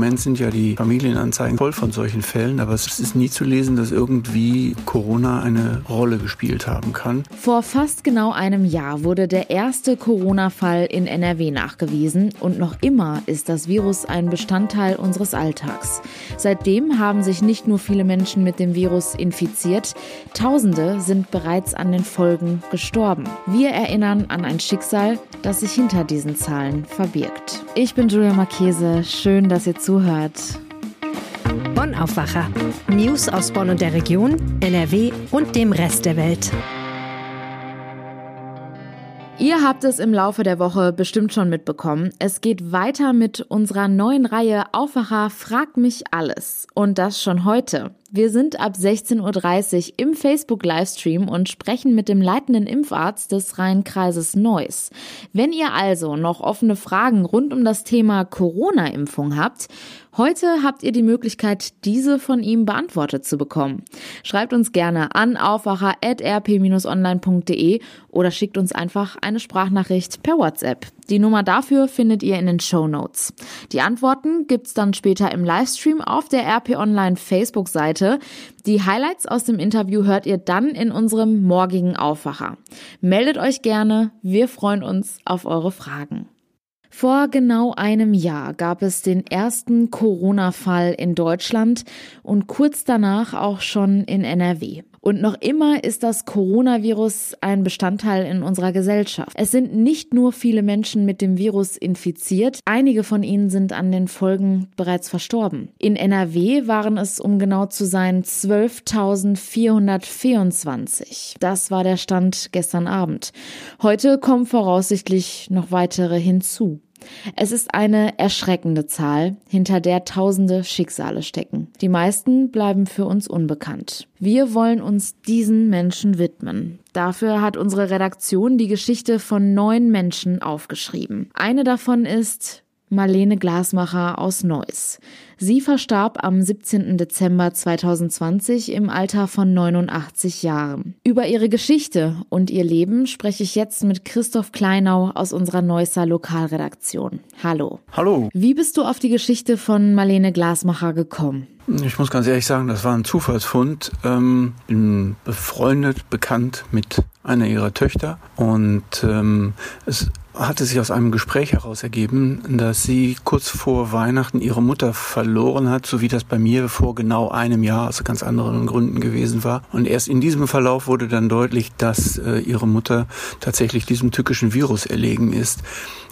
Moment sind ja die Familienanzeigen voll von solchen Fällen, aber es ist nie zu lesen, dass irgendwie Corona eine Rolle gespielt haben kann. Vor fast genau einem Jahr wurde der erste Corona-Fall in NRW nachgewiesen und noch immer ist das Virus ein Bestandteil unseres Alltags. Seitdem haben sich nicht nur viele Menschen mit dem Virus infiziert, Tausende sind bereits an den Folgen gestorben. Wir erinnern an ein Schicksal, das sich hinter diesen Zahlen verbirgt. Ich bin Julia Marchese. Schön, dass ihr zuhört. Bonn Aufwacher. News aus Bonn und der Region, NRW und dem Rest der Welt. Ihr habt es im Laufe der Woche bestimmt schon mitbekommen. Es geht weiter mit unserer neuen Reihe Aufwacher Frag mich alles. Und das schon heute. Wir sind ab 16.30 Uhr im Facebook-Livestream und sprechen mit dem leitenden Impfarzt des Rheinkreises Neuss. Wenn ihr also noch offene Fragen rund um das Thema Corona-Impfung habt, heute habt ihr die Möglichkeit, diese von ihm beantwortet zu bekommen. Schreibt uns gerne an aufwacher.rp-online.de oder schickt uns einfach eine Sprachnachricht per WhatsApp. Die Nummer dafür findet ihr in den Show Notes. Die Antworten gibt's dann später im Livestream auf der RP Online Facebook-Seite Seite. Die Highlights aus dem Interview hört ihr dann in unserem morgigen Aufwacher. Meldet euch gerne, wir freuen uns auf eure Fragen. Vor genau einem Jahr gab es den ersten Corona-Fall in Deutschland und kurz danach auch schon in NRW. Und noch immer ist das Coronavirus ein Bestandteil in unserer Gesellschaft. Es sind nicht nur viele Menschen mit dem Virus infiziert, einige von ihnen sind an den Folgen bereits verstorben. In NRW waren es, um genau zu sein, 12.424. Das war der Stand gestern Abend. Heute kommen voraussichtlich noch weitere hinzu. Es ist eine erschreckende Zahl, hinter der tausende Schicksale stecken. Die meisten bleiben für uns unbekannt. Wir wollen uns diesen Menschen widmen. Dafür hat unsere Redaktion die Geschichte von neun Menschen aufgeschrieben. Eine davon ist Marlene Glasmacher aus Neuss. Sie verstarb am 17. Dezember 2020 im Alter von 89 Jahren. Über ihre Geschichte und ihr Leben spreche ich jetzt mit Christoph Kleinau aus unserer Neusser Lokalredaktion. Hallo. Hallo. Wie bist du auf die Geschichte von Marlene Glasmacher gekommen? Ich muss ganz ehrlich sagen, das war ein Zufallsfund. Ähm, bin befreundet, bekannt mit einer ihrer Töchter und ähm, es hatte sich aus einem Gespräch heraus ergeben, dass sie kurz vor Weihnachten ihre Mutter verloren hat, so wie das bei mir vor genau einem Jahr aus ganz anderen Gründen gewesen war. Und erst in diesem Verlauf wurde dann deutlich, dass äh, ihre Mutter tatsächlich diesem tückischen Virus erlegen ist.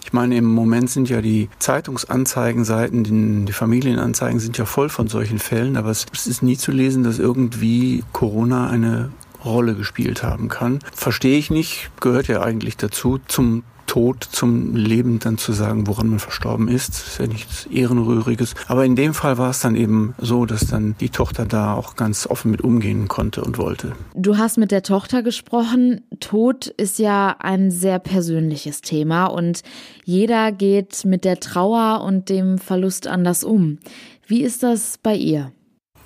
Ich meine, im Moment sind ja die Zeitungsanzeigenseiten, die, Familienanzeigen sind ja voll von solchen Fällen, aber es ist nie zu lesen, dass irgendwie Corona eine Rolle gespielt haben kann. Verstehe ich nicht, gehört ja eigentlich dazu. Zum Tod zum Leben dann zu sagen, woran man verstorben ist. Das ist ja nichts Ehrenrühriges. Aber in dem Fall war es dann eben so, dass dann die Tochter da auch ganz offen mit umgehen konnte und wollte. Du hast mit der Tochter gesprochen. Tod ist ja ein sehr persönliches Thema und jeder geht mit der Trauer und dem Verlust anders um. Wie ist das bei ihr?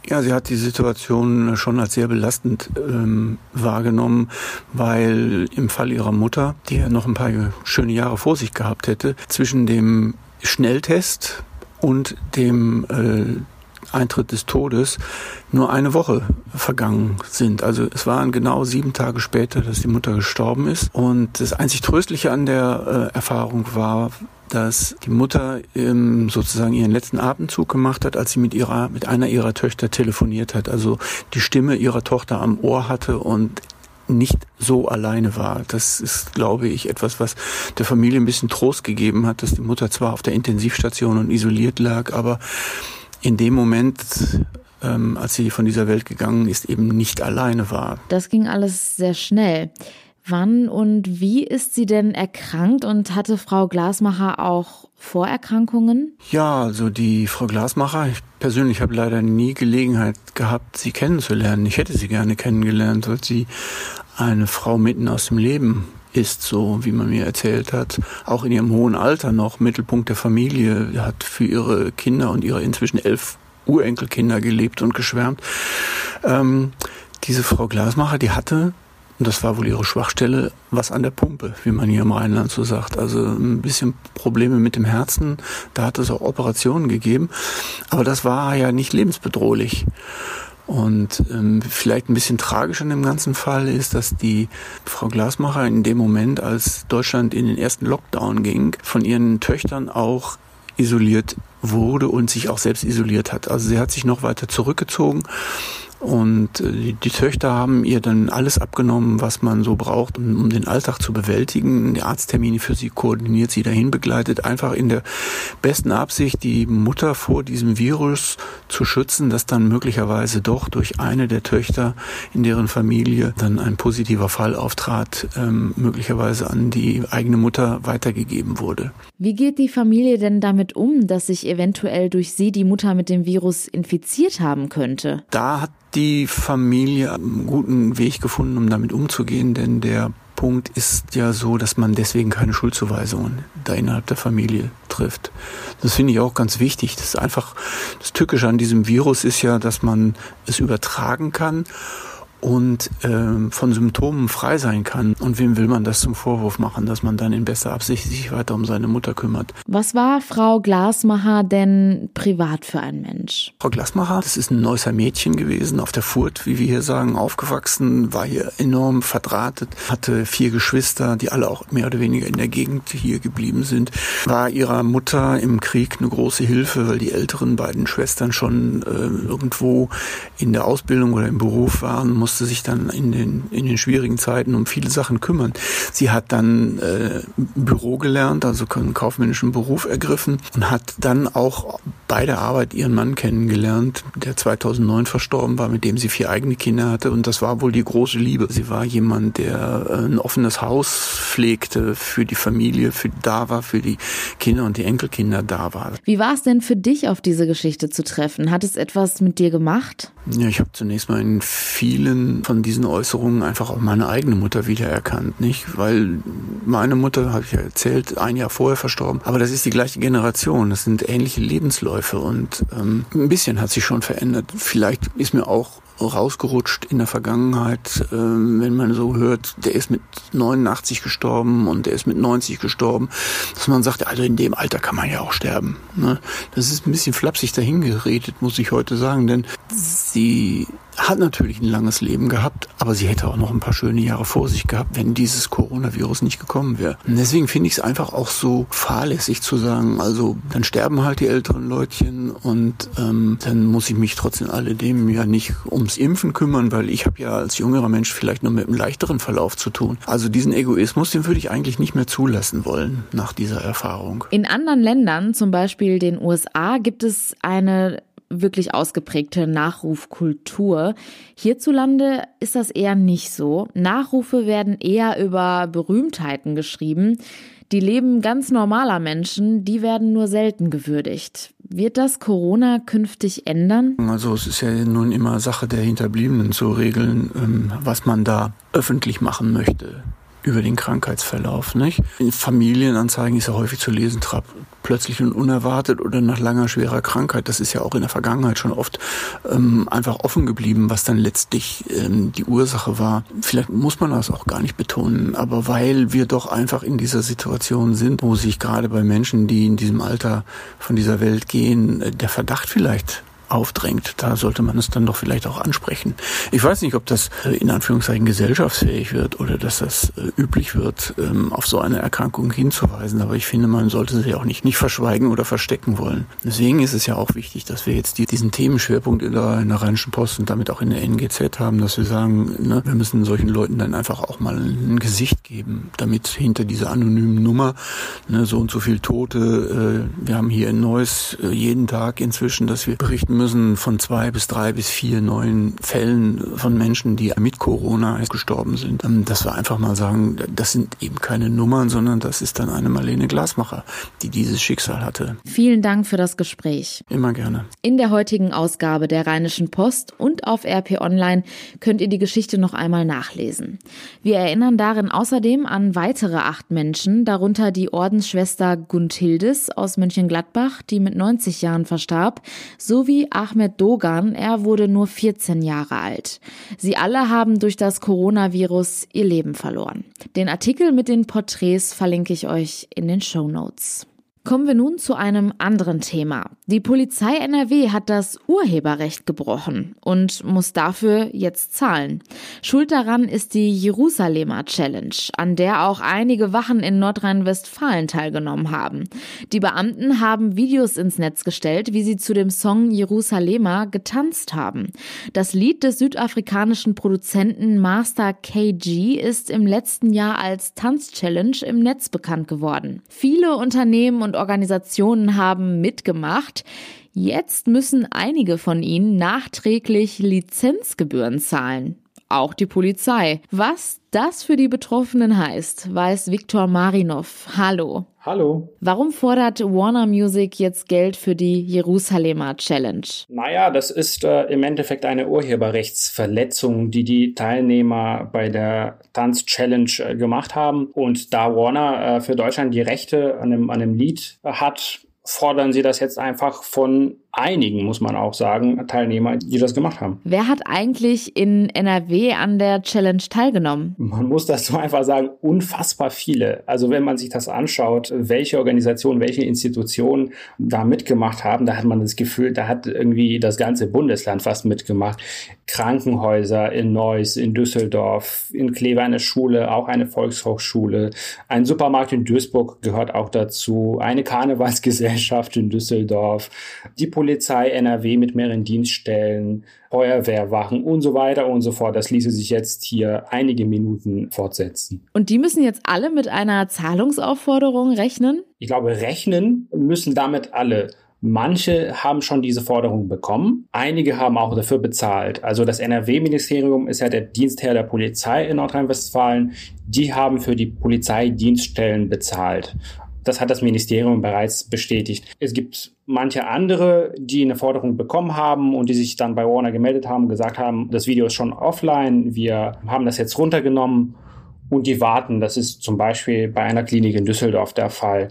Ja, sie hat die Situation schon als sehr belastend ähm, wahrgenommen, weil im Fall ihrer Mutter, die ja noch ein paar schöne Jahre vor sich gehabt hätte, zwischen dem Schnelltest und dem äh, Eintritt des Todes nur eine Woche vergangen sind. Also es waren genau sieben Tage später, dass die Mutter gestorben ist. Und das einzig Tröstliche an der äh, Erfahrung war, dass die Mutter ähm, sozusagen ihren letzten Atemzug gemacht hat, als sie mit ihrer, mit einer ihrer Töchter telefoniert hat. Also die Stimme ihrer Tochter am Ohr hatte und nicht so alleine war. Das ist, glaube ich, etwas, was der Familie ein bisschen Trost gegeben hat, dass die Mutter zwar auf der Intensivstation und isoliert lag, aber in dem Moment ähm, als sie von dieser Welt gegangen ist, eben nicht alleine war. Das ging alles sehr schnell. Wann und wie ist sie denn erkrankt und hatte Frau Glasmacher auch Vorerkrankungen? Ja, also die Frau Glasmacher, ich persönlich habe leider nie Gelegenheit gehabt, sie kennenzulernen. Ich hätte sie gerne kennengelernt, weil sie eine Frau mitten aus dem Leben ist, so wie man mir erzählt hat, auch in ihrem hohen Alter noch Mittelpunkt der Familie, hat für ihre Kinder und ihre inzwischen elf Urenkelkinder gelebt und geschwärmt. Ähm, diese Frau Glasmacher, die hatte Und das war wohl ihre Schwachstelle, was an der Pumpe, wie man hier im Rheinland so sagt. Also ein bisschen Probleme mit dem Herzen. Da hat es auch Operationen gegeben. Aber das war ja nicht lebensbedrohlich. Und ähm, vielleicht ein bisschen tragisch an dem ganzen Fall ist, dass die Frau Glasmacher in dem Moment, als Deutschland in den ersten Lockdown ging, von ihren Töchtern auch isoliert wurde und sich auch selbst isoliert hat. Also sie hat sich noch weiter zurückgezogen und äh, die, die, Töchter haben ihr dann alles abgenommen, was man so braucht, um, um, den Alltag zu bewältigen. Die Arzttermine für sie koordiniert, sie dahin begleitet, einfach in der besten Absicht, die Mutter vor diesem Virus zu schützen, das dann möglicherweise doch durch eine der Töchter in deren Familie dann ein positiver Fall auftrat, ähm, möglicherweise an die eigene Mutter weitergegeben wurde. Wie geht die Familie denn damit um, dass sich eventuell durch sie die Mutter mit dem Virus infiziert haben könnte? Da hat die Familie einen guten Weg gefunden, um damit umzugehen, denn der Punkt ist ja so, dass man deswegen keine Schuldzuweisungen da innerhalb der Familie trifft. Das finde ich auch ganz wichtig. Das ist einfach, das Tückische an diesem Virus ist ja, dass man es übertragen kann und ähm, von Symptomen frei sein kann. Und wem will man das zum Vorwurf machen, dass man dann in bester Absicht sich weiter um seine Mutter kümmert? Was war Frau Glasmacher denn privat für ein Mensch? Frau Glasmacher, das ist ein Neusser Mädchen gewesen, auf der Furt, wie wir hier sagen, aufgewachsen, war hier enorm verdrahtet, hatte vier Geschwister, die alle auch mehr oder weniger in der Gegend hier geblieben sind, war ihrer Mutter im Krieg eine große Hilfe, weil die älteren beiden Schwestern schon äh, irgendwo in der Ausbildung oder im Beruf waren, musste musste sich dann in den, in den schwierigen Zeiten um viele Sachen kümmern. Sie hat dann äh, Büro gelernt, also einen kaufmännischen Beruf ergriffen und hat dann auch bei der Arbeit ihren Mann kennengelernt, der 2009 verstorben war, mit dem sie vier eigene Kinder hatte und das war wohl die große Liebe. Sie war jemand, der äh, ein offenes Haus pflegte für die Familie, für da war, für die Kinder und die Enkelkinder da war. Wie war es denn für dich, auf diese Geschichte zu treffen? Hat es etwas mit dir gemacht? Ja, ich habe zunächst mal in vielen von diesen Äußerungen einfach auch meine eigene Mutter wiedererkannt, nicht? Weil meine Mutter, habe ich ja erzählt, ein Jahr vorher verstorben, aber das ist die gleiche Generation, das sind ähnliche Lebensläufe und ähm, ein bisschen hat sich schon verändert. Vielleicht ist mir auch rausgerutscht in der Vergangenheit, äh, wenn man so hört, der ist mit 89 gestorben und der ist mit 90 gestorben, dass man sagt, also in dem Alter kann man ja auch sterben. Ne? Das ist ein bisschen flapsig dahingeredet, muss ich heute sagen, denn sie hat natürlich ein langes Leben gehabt, aber sie hätte auch noch ein paar schöne Jahre vor sich gehabt, wenn dieses Coronavirus nicht gekommen wäre. Und deswegen finde ich es einfach auch so fahrlässig zu sagen, also dann sterben halt die älteren Leutchen und ähm, dann muss ich mich trotzdem alledem ja nicht ums Impfen kümmern, weil ich habe ja als jüngerer Mensch vielleicht nur mit einem leichteren Verlauf zu tun. Also diesen Egoismus, den würde ich eigentlich nicht mehr zulassen wollen nach dieser Erfahrung. In anderen Ländern, zum Beispiel den USA, gibt es eine wirklich ausgeprägte Nachrufkultur. Hierzulande ist das eher nicht so. Nachrufe werden eher über Berühmtheiten geschrieben. Die Leben ganz normaler Menschen, die werden nur selten gewürdigt. Wird das Corona künftig ändern? Also es ist ja nun immer Sache der Hinterbliebenen zu regeln, ähm, was man da öffentlich machen möchte über den Krankheitsverlauf. Nicht? In Familienanzeigen ist ja häufig zu lesen, plötzlich und unerwartet oder nach langer schwerer Krankheit. Das ist ja auch in der Vergangenheit schon oft ähm, einfach offen geblieben, was dann letztlich ähm, die Ursache war. Vielleicht muss man das auch gar nicht betonen, aber weil wir doch einfach in dieser Situation sind, wo sich gerade bei Menschen, die in diesem Alter von dieser Welt gehen, äh, der Verdacht vielleicht aufdrängt. Da sollte man es dann doch vielleicht auch ansprechen. Ich weiß nicht, ob das äh, in Anführungszeichen gesellschaftsfähig wird oder dass das äh, üblich wird, ähm, auf so eine Erkrankung hinzuweisen. Aber ich finde, man sollte sie auch nicht, nicht verschweigen oder verstecken wollen. Deswegen ist es ja auch wichtig, dass wir jetzt diesen Themenschwerpunkt in der, in der Rheinischen Post und damit auch in der NGZ haben, dass wir sagen, ne, wir müssen solchen Leuten dann einfach auch mal ein Gesicht geben, damit hinter dieser anonymen Nummer ne, so und so viel Tote, äh, wir haben hier in Neuss jeden Tag inzwischen, dass wir berichten müssen, müssen von zwei bis drei bis vier neuen Fällen von Menschen, die mit Corona gestorben sind. Ähm, dass wir einfach mal sagen, das sind eben keine Nummern, sondern das ist dann eine Marlene Glasmacher, die dieses Schicksal hatte. Vielen Dank für das Gespräch. Immer gerne. In der heutigen Ausgabe der Rheinischen Post und auf RP Online könnt ihr die Geschichte noch einmal nachlesen. Wir erinnern darin außerdem an weitere acht Menschen, darunter die Ordensschwester Gunthildes aus Mönchengladbach, die mit 90 Jahren verstarb, sowie Ahmed Dogan, er wurde nur 14 Jahre alt. Sie alle haben durch das Coronavirus ihr Leben verloren. Den Artikel mit den Porträts verlinke ich euch in den Show Notes. Kommen wir nun zu einem anderen Thema. Die Polizei NRW hat das Urheberrecht gebrochen und muss dafür jetzt zahlen. Schuld daran ist die Jerusalemer Challenge, an der auch einige Wachen in Nordrhein-Westfalen teilgenommen haben. Die Beamten haben Videos ins Netz gestellt, wie sie zu dem Song Jerusalemer getanzt haben. Das Lied des südafrikanischen Produzenten Master KG ist im letzten Jahr als Tanzchallenge im Netz bekannt geworden. Viele Unternehmen und und Organisationen haben mitgemacht. Jetzt müssen einige von ihnen nachträglich Lizenzgebühren zahlen. Auch die Polizei. Was das für die Betroffenen heißt, weiß Viktor Marinov. Hallo. Hallo. Warum fordert Warner Music jetzt Geld für die Jerusalemer Challenge? Naja, das ist äh, im Endeffekt eine Urheberrechtsverletzung, die die Teilnehmer bei der Tanz-Challenge äh, gemacht haben. Und da Warner äh, für Deutschland die Rechte an einem, an einem Lied hat, fordern sie das jetzt einfach von einigen, muss man auch sagen, Teilnehmer, die das gemacht haben. Wer hat eigentlich in NRW an der Challenge teilgenommen? Man muss das so einfach sagen, unfassbar viele. Also wenn man sich das anschaut, welche Organisationen, welche Institutionen da mitgemacht haben, da hat man das Gefühl, da hat irgendwie das ganze Bundesland fast mitgemacht. Krankenhäuser in Neuss, in Düsseldorf, in Kleve eine Schule, auch eine Volkshochschule, ein Supermarkt in Duisburg gehört auch dazu, eine Karnevalsgesellschaft in Düsseldorf, die Polizei NRW mit mehreren Dienststellen, Feuerwehrwachen und so weiter und so fort. Das ließe sich jetzt hier einige Minuten fortsetzen. Und die müssen jetzt alle mit einer Zahlungsaufforderung rechnen? Ich glaube, rechnen müssen damit alle. Manche haben schon diese Forderung bekommen, einige haben auch dafür bezahlt. Also das NRW-Ministerium ist ja der Dienstherr der Polizei in Nordrhein-Westfalen. Die haben für die Polizeidienststellen bezahlt. Das hat das Ministerium bereits bestätigt. Es gibt manche andere, die eine Forderung bekommen haben und die sich dann bei Warner gemeldet haben und gesagt haben, das Video ist schon offline, wir haben das jetzt runtergenommen und die warten. Das ist zum Beispiel bei einer Klinik in Düsseldorf der Fall.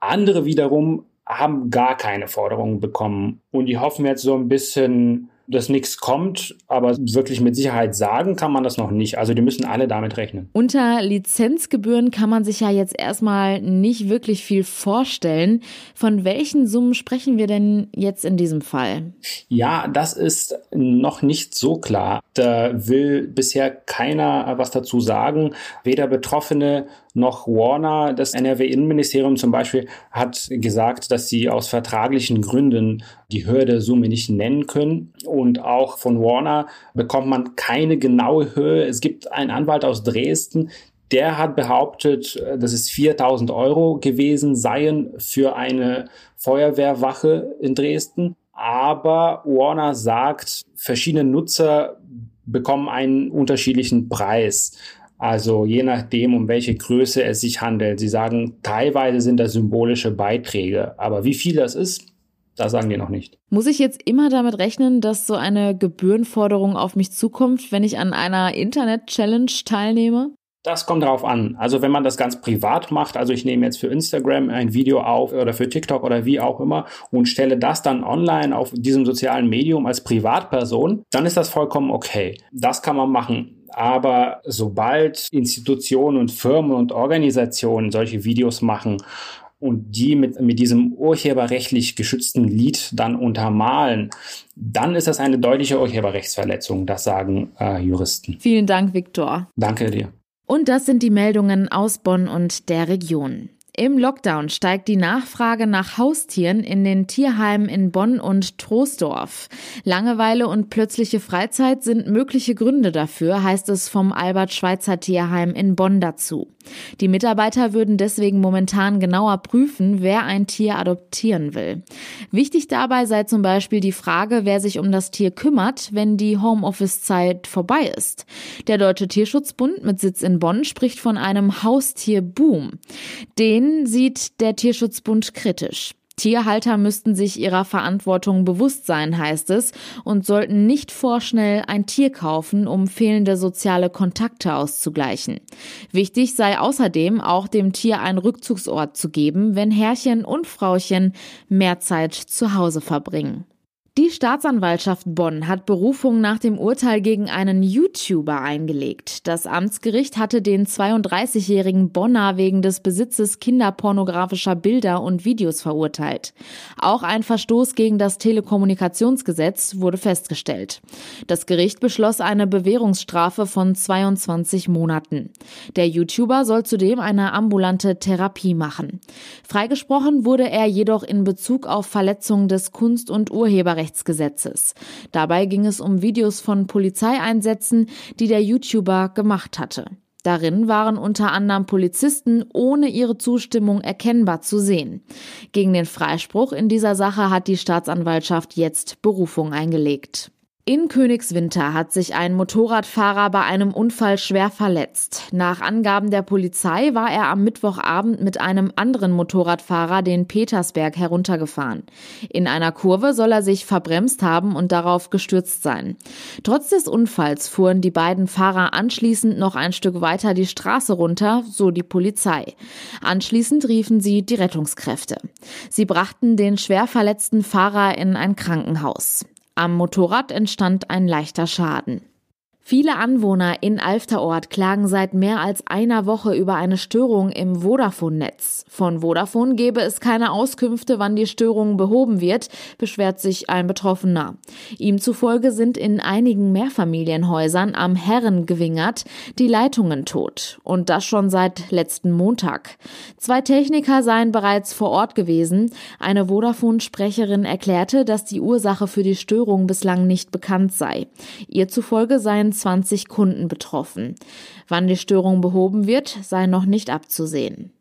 Andere wiederum haben gar keine Forderungen bekommen und die hoffen jetzt so ein bisschen, dass nichts kommt, aber wirklich mit Sicherheit sagen kann man das noch nicht. Also die müssen alle damit rechnen. Unter Lizenzgebühren kann man sich ja jetzt erstmal nicht wirklich viel vorstellen. Von welchen Summen sprechen wir denn jetzt in diesem Fall? Ja, das ist noch nicht so klar. Da will bisher keiner was dazu sagen. Weder Betroffene noch Warner. Das NRW-Innenministerium zum Beispiel hat gesagt, dass sie aus vertraglichen Gründen die Höhe der Summe nicht nennen können. Und auch von Warner bekommt man keine genaue Höhe. Es gibt einen Anwalt aus Dresden, der hat behauptet, dass es 4000 Euro gewesen seien für eine Feuerwehrwache in Dresden. Aber Warner sagt, verschiedene Nutzer bekommen einen unterschiedlichen Preis. Also je nachdem, um welche Größe es sich handelt. Sie sagen, teilweise sind das symbolische Beiträge, aber wie viel das ist, das sagen die noch nicht. Muss ich jetzt immer damit rechnen, dass so eine Gebührenforderung auf mich zukommt, wenn ich an einer Internet-Challenge teilnehme? Das kommt darauf an. Also wenn man das ganz privat macht, also ich nehme jetzt für Instagram ein Video auf oder für TikTok oder wie auch immer und stelle das dann online auf diesem sozialen Medium als Privatperson, dann ist das vollkommen okay. Das kann man machen. Aber sobald Institutionen und Firmen und Organisationen solche Videos machen und die mit, mit diesem urheberrechtlich geschützten Lied dann untermalen, dann ist das eine deutliche Urheberrechtsverletzung, das sagen äh, Juristen. Vielen Dank, Viktor. Danke dir. Und das sind die Meldungen aus Bonn und der Region. Im Lockdown steigt die Nachfrage nach Haustieren in den Tierheimen in Bonn und Troisdorf. Langeweile und plötzliche Freizeit sind mögliche Gründe dafür, heißt es vom Albert Schweitzer Tierheim in Bonn dazu. Die Mitarbeiter würden deswegen momentan genauer prüfen, wer ein Tier adoptieren will. Wichtig dabei sei zum Beispiel die Frage, wer sich um das Tier kümmert, wenn die Homeoffice-Zeit vorbei ist. Der Deutsche Tierschutzbund mit Sitz in Bonn spricht von einem Haustierboom. Den den sieht der Tierschutzbund kritisch. Tierhalter müssten sich ihrer Verantwortung bewusst sein, heißt es, und sollten nicht vorschnell ein Tier kaufen, um fehlende soziale Kontakte auszugleichen. Wichtig sei außerdem auch dem Tier einen Rückzugsort zu geben, wenn Herrchen und Frauchen mehr Zeit zu Hause verbringen. Die Staatsanwaltschaft Bonn hat Berufung nach dem Urteil gegen einen YouTuber eingelegt. Das Amtsgericht hatte den 32-jährigen Bonner wegen des Besitzes kinderpornografischer Bilder und Videos verurteilt. Auch ein Verstoß gegen das Telekommunikationsgesetz wurde festgestellt. Das Gericht beschloss eine Bewährungsstrafe von 22 Monaten. Der YouTuber soll zudem eine ambulante Therapie machen. Freigesprochen wurde er jedoch in Bezug auf Verletzungen des Kunst- und Urheberrechts Urheberrechtsgesetzes. Dabei ging es um Videos von Polizeieinsätzen, die der YouTuber gemacht hatte. Darin waren unter anderem Polizisten ohne ihre Zustimmung erkennbar zu sehen. Gegen den Freispruch in dieser Sache hat die Staatsanwaltschaft jetzt Berufung eingelegt. In Königswinter hat sich ein Motorradfahrer bei einem Unfall schwer verletzt. Nach Angaben der Polizei war er am Mittwochabend mit einem anderen Motorradfahrer den Petersberg heruntergefahren. In einer Kurve soll er sich verbremst haben und darauf gestürzt sein. Trotz des Unfalls fuhren die beiden Fahrer anschließend noch ein Stück weiter die Straße runter, so die Polizei. Anschließend riefen sie die Rettungskräfte. Sie brachten den schwer verletzten Fahrer in ein Krankenhaus. Am Motorrad entstand ein leichter Schaden. Viele Anwohner in Alfterort klagen seit mehr als einer Woche über eine Störung im Vodafone-Netz. Von Vodafone gebe es keine Auskünfte, wann die Störung behoben wird, beschwert sich ein Betroffener. Ihm zufolge sind in einigen Mehrfamilienhäusern am Herrengewingert die Leitungen tot. Und das schon seit letzten Montag. Zwei Techniker seien bereits vor Ort gewesen. Eine Vodafone-Sprecherin erklärte, dass die Ursache für die Störung bislang nicht bekannt sei. Ihr zufolge seien 20 Kunden betroffen. Wann die Störung behoben wird, sei noch nicht abzusehen.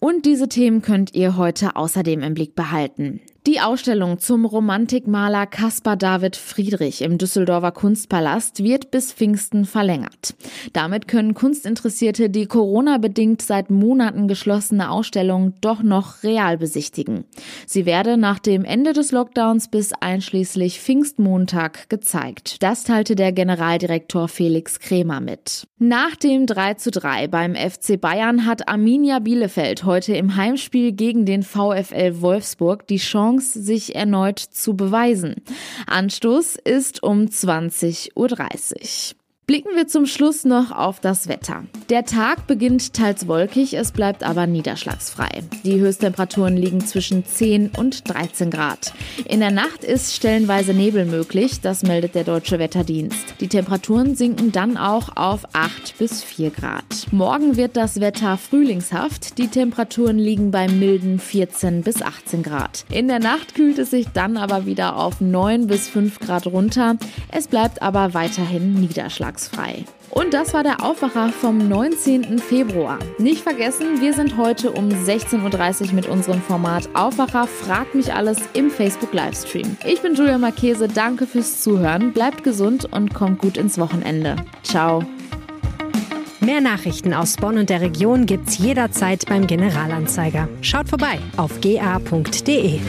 Und diese Themen könnt ihr heute außerdem im Blick behalten. Die Ausstellung zum Romantikmaler Caspar David Friedrich im Düsseldorfer Kunstpalast wird bis Pfingsten verlängert. Damit können Kunstinteressierte die Corona-bedingt seit Monaten geschlossene Ausstellung doch noch real besichtigen. Sie werde nach dem Ende des Lockdowns bis einschließlich Pfingstmontag gezeigt. Das teilte der Generaldirektor Felix Kremer mit. Nach dem 3 zu 3 beim FC Bayern hat Arminia Bielefeld heute im Heimspiel gegen den VfL Wolfsburg die Chance Chance, sich erneut zu beweisen. Anstoß ist um 20.30 Uhr. Blicken wir zum Schluss noch auf das Wetter. Der Tag beginnt teils wolkig, es bleibt aber niederschlagsfrei. Die Höchsttemperaturen liegen zwischen 10 und 13 Grad. In der Nacht ist stellenweise Nebel möglich, das meldet der Deutsche Wetterdienst. Die Temperaturen sinken dann auch auf 8 bis 4 Grad. Morgen wird das Wetter frühlingshaft, die Temperaturen liegen bei milden 14 bis 18 Grad. In der Nacht kühlt es sich dann aber wieder auf 9 bis 5 Grad runter. Es bleibt aber weiterhin niederschlagsfrei vertragsfrei. Und das war der Aufwacher vom 19. Februar. Nicht vergessen, wir sind heute um 16.30 Uhr mit unserem Format Aufwacher Frag mich alles im Facebook Livestream. Ich bin Julia Marchese, danke fürs Zuhören, bleibt gesund und kommt gut ins Wochenende. Ciao. Mehr Nachrichten aus Bonn und der Region gibt's jederzeit beim Generalanzeiger. Schaut vorbei auf ga.de.